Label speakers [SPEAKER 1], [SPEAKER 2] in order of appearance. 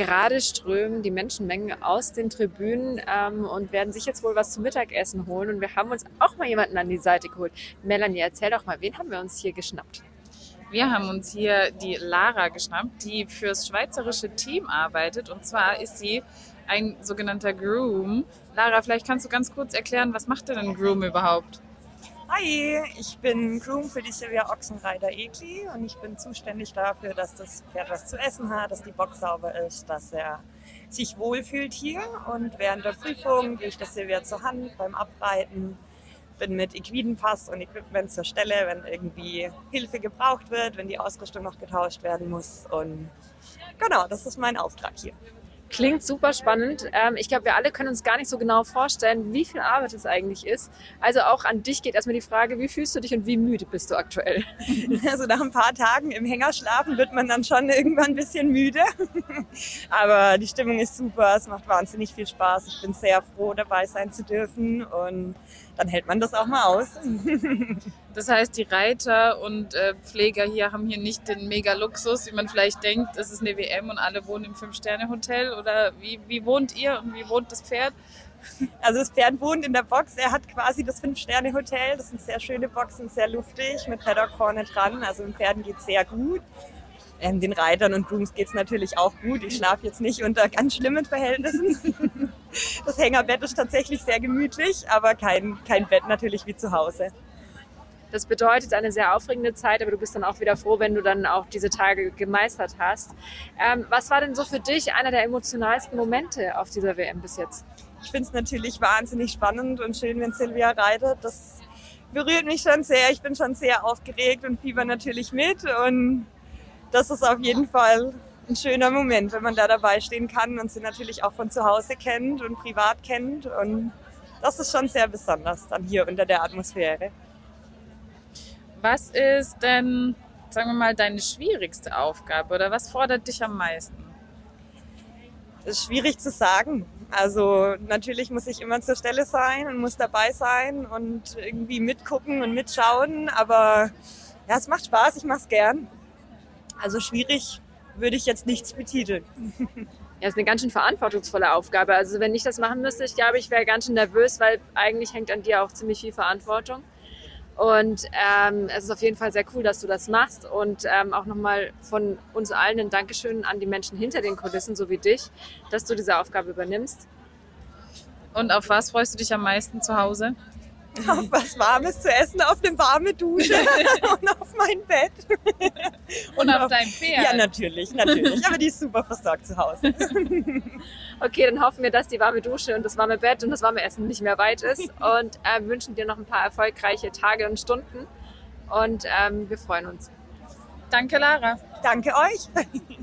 [SPEAKER 1] Gerade strömen die Menschenmengen aus den Tribünen ähm, und werden sich jetzt wohl was zum Mittagessen holen. Und wir haben uns auch mal jemanden an die Seite geholt. Melanie, erzähl doch mal, wen haben wir uns hier geschnappt?
[SPEAKER 2] Wir haben uns hier die Lara geschnappt, die fürs schweizerische Team arbeitet. Und zwar ist sie ein sogenannter Groom. Lara, vielleicht kannst du ganz kurz erklären, was macht denn ein Groom überhaupt?
[SPEAKER 3] Hi, ich bin Groom für die Silvia Ochsenreiter Egli und ich bin zuständig dafür, dass das Pferd was zu essen hat, dass die Box sauber ist, dass er sich wohlfühlt hier. Und während der Prüfung gehe ich das Silvia zur Hand beim Abreiten, bin mit Equidenpass und Equipment zur Stelle, wenn irgendwie Hilfe gebraucht wird, wenn die Ausrüstung noch getauscht werden muss. Und genau, das ist mein Auftrag hier.
[SPEAKER 1] Klingt super spannend. Ähm, ich glaube, wir alle können uns gar nicht so genau vorstellen, wie viel Arbeit es eigentlich ist. Also auch an dich geht erstmal die Frage, wie fühlst du dich und wie müde bist du aktuell?
[SPEAKER 3] Also nach ein paar Tagen im Hänger schlafen wird man dann schon irgendwann ein bisschen müde. Aber die Stimmung ist super, es macht wahnsinnig viel Spaß. Ich bin sehr froh, dabei sein zu dürfen und dann hält man das auch mal aus.
[SPEAKER 2] Das heißt, die Reiter und äh, Pfleger hier haben hier nicht den Mega-Luxus, wie man vielleicht denkt, es ist eine WM und alle wohnen im Fünf-Sterne-Hotel. Oder wie, wie wohnt ihr und wie wohnt das Pferd?
[SPEAKER 3] Also das Pferd wohnt in der Box. Er hat quasi das Fünf-Sterne-Hotel. Das sind sehr schöne Boxen, sehr luftig, mit Paddock vorne dran. Also den Pferden geht sehr gut. Ähm, den Reitern und Grooms geht es natürlich auch gut. Ich schlafe jetzt nicht unter ganz schlimmen Verhältnissen. Das Hängerbett ist tatsächlich sehr gemütlich, aber kein, kein Bett natürlich wie zu Hause.
[SPEAKER 1] Das bedeutet eine sehr aufregende Zeit, aber du bist dann auch wieder froh, wenn du dann auch diese Tage gemeistert hast. Ähm, was war denn so für dich einer der emotionalsten Momente auf dieser WM bis jetzt?
[SPEAKER 3] Ich finde es natürlich wahnsinnig spannend und schön, wenn Silvia reitet. Das berührt mich schon sehr. Ich bin schon sehr aufgeregt und fieber natürlich mit. Und das ist auf jeden Fall ein schöner Moment, wenn man da dabei stehen kann und sie natürlich auch von zu Hause kennt und privat kennt. Und das ist schon sehr besonders dann hier unter der Atmosphäre.
[SPEAKER 2] Was ist denn, sagen wir mal, deine schwierigste Aufgabe oder was fordert dich am meisten?
[SPEAKER 3] Das ist schwierig zu sagen. Also natürlich muss ich immer zur Stelle sein und muss dabei sein und irgendwie mitgucken und mitschauen. Aber ja, es macht Spaß, ich mache es gern. Also schwierig würde ich jetzt nichts betiteln.
[SPEAKER 1] Ja, ist eine ganz schön verantwortungsvolle Aufgabe. Also wenn ich das machen müsste, ich glaube, ich wäre ganz schön nervös, weil eigentlich hängt an dir auch ziemlich viel Verantwortung. Und ähm, es ist auf jeden Fall sehr cool, dass du das machst. Und ähm, auch nochmal von uns allen ein Dankeschön an die Menschen hinter den Kulissen, so wie dich, dass du diese Aufgabe übernimmst.
[SPEAKER 2] Und auf was freust du dich am meisten zu Hause?
[SPEAKER 3] Auf was Warmes zu essen, auf eine warme Dusche und auf mein Bett.
[SPEAKER 2] Und, auf, auf dein Pferd?
[SPEAKER 3] Ja, natürlich, natürlich. Aber die ist super versorgt zu Hause.
[SPEAKER 1] Okay, dann hoffen wir, dass die warme Dusche und das warme Bett und das warme Essen nicht mehr weit ist und äh, wünschen dir noch ein paar erfolgreiche Tage und Stunden und ähm, wir freuen uns.
[SPEAKER 2] Danke, Lara.
[SPEAKER 3] Danke euch.